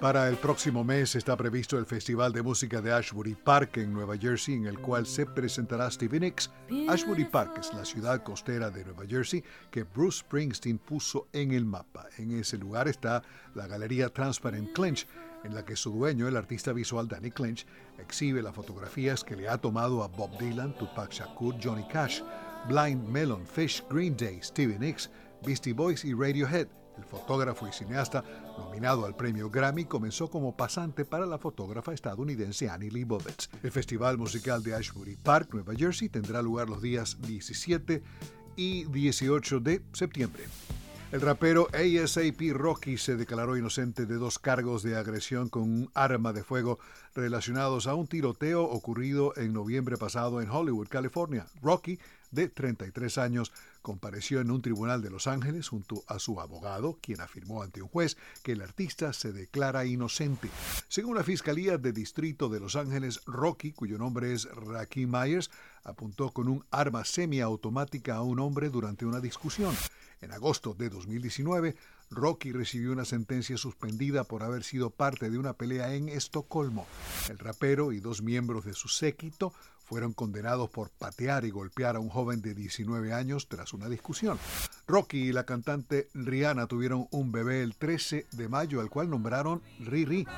Para el próximo mes está previsto el Festival de Música de Ashbury Park en Nueva Jersey, en el cual se presentará Stevie Nicks. Ashbury Park es la ciudad costera de Nueva Jersey que Bruce Springsteen puso en el mapa. En ese lugar está la galería Transparent Clinch, en la que su dueño, el artista visual Danny Clinch, exhibe las fotografías que le ha tomado a Bob Dylan, Tupac Shakur, Johnny Cash, Blind Melon, Fish, Green Day, Stevie Nicks, Beastie Boys y Radiohead el fotógrafo y cineasta, nominado al premio Grammy, comenzó como pasante para la fotógrafa estadounidense Annie Leibovitz. El Festival Musical de Ashbury Park, Nueva Jersey, tendrá lugar los días 17 y 18 de septiembre. El rapero ASAP Rocky se declaró inocente de dos cargos de agresión con un arma de fuego relacionados a un tiroteo ocurrido en noviembre pasado en Hollywood, California. Rocky, de 33 años, compareció en un tribunal de Los Ángeles junto a su abogado, quien afirmó ante un juez que el artista se declara inocente. Según la Fiscalía de Distrito de Los Ángeles, Rocky, cuyo nombre es Rakim Myers, apuntó con un arma semiautomática a un hombre durante una discusión. En agosto de 2019, Rocky recibió una sentencia suspendida por haber sido parte de una pelea en Estocolmo. El rapero y dos miembros de su séquito fueron condenados por patear y golpear a un joven de 19 años tras una discusión. Rocky y la cantante Rihanna tuvieron un bebé el 13 de mayo, al cual nombraron Riri.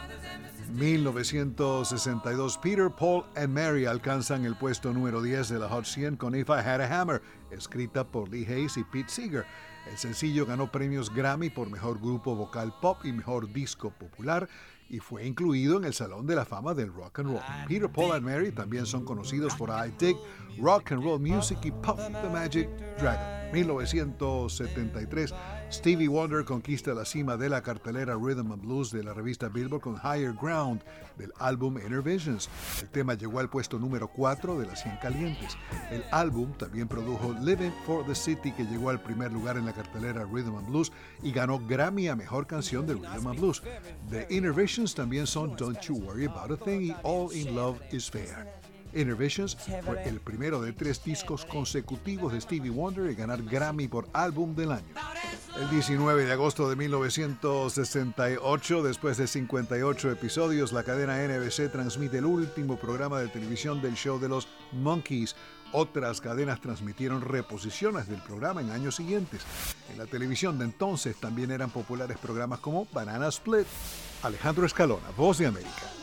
1962, Peter, Paul and Mary alcanzan el puesto número 10 de la Hot 100 con If I Had a Hammer, escrita por Lee Hayes y Pete Seeger. El sencillo ganó premios Grammy por Mejor Grupo Vocal Pop y Mejor Disco Popular y fue incluido en el Salón de la Fama del Rock and Roll. Peter, Paul and Mary también son conocidos por I Dig, Rock and Roll Music y Puff the Magic Dragon. 1973, Stevie Wonder conquista la cima de la cartelera Rhythm and Blues de la revista Billboard con Higher Ground del álbum Inner Visions. El tema llegó al puesto número 4 de las 100 calientes. El álbum también produjo Living for the City que llegó al primer lugar en la cartelera Rhythm and Blues y ganó Grammy a Mejor Canción de Rhythm and Blues. The Inner Visions también son Don't You Worry About a Thing y All in Love is Fair. Innovations fue el primero de tres discos consecutivos de Stevie Wonder en ganar Grammy por álbum del año. El 19 de agosto de 1968, después de 58 episodios, la cadena NBC transmite el último programa de televisión del show de los Monkeys. Otras cadenas transmitieron reposiciones del programa en años siguientes. En la televisión de entonces también eran populares programas como Banana Split. Alejandro Escalona, Voz de América.